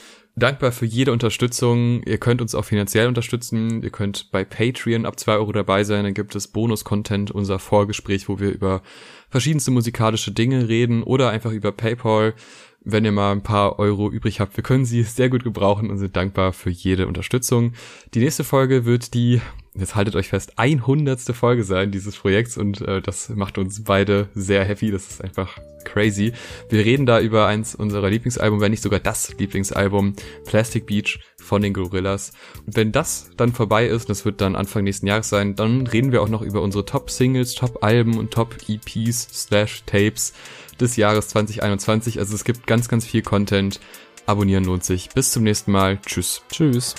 A: dankbar für jede Unterstützung. Ihr könnt uns auch finanziell unterstützen. Ihr könnt bei Patreon ab zwei Euro dabei sein. Dann gibt es Bonus-Content, unser Vorgespräch, wo wir über verschiedenste musikalische Dinge reden oder einfach über PayPal. Wenn ihr mal ein paar Euro übrig habt, wir können sie sehr gut gebrauchen und sind dankbar für jede Unterstützung. Die nächste Folge wird die jetzt haltet euch fest, 100. Folge sein dieses Projekts und äh, das macht uns beide sehr happy. Das ist einfach crazy. Wir reden da über eins unserer Lieblingsalbum, wenn nicht sogar das Lieblingsalbum, Plastic Beach von den Gorillas. Und wenn das dann vorbei ist, das wird dann Anfang nächsten Jahres sein, dann reden wir auch noch über unsere Top-Singles, Top-Alben und Top-EPs slash Tapes des Jahres 2021. Also es gibt ganz, ganz viel Content. Abonnieren lohnt sich. Bis zum nächsten Mal. Tschüss.
B: Tschüss.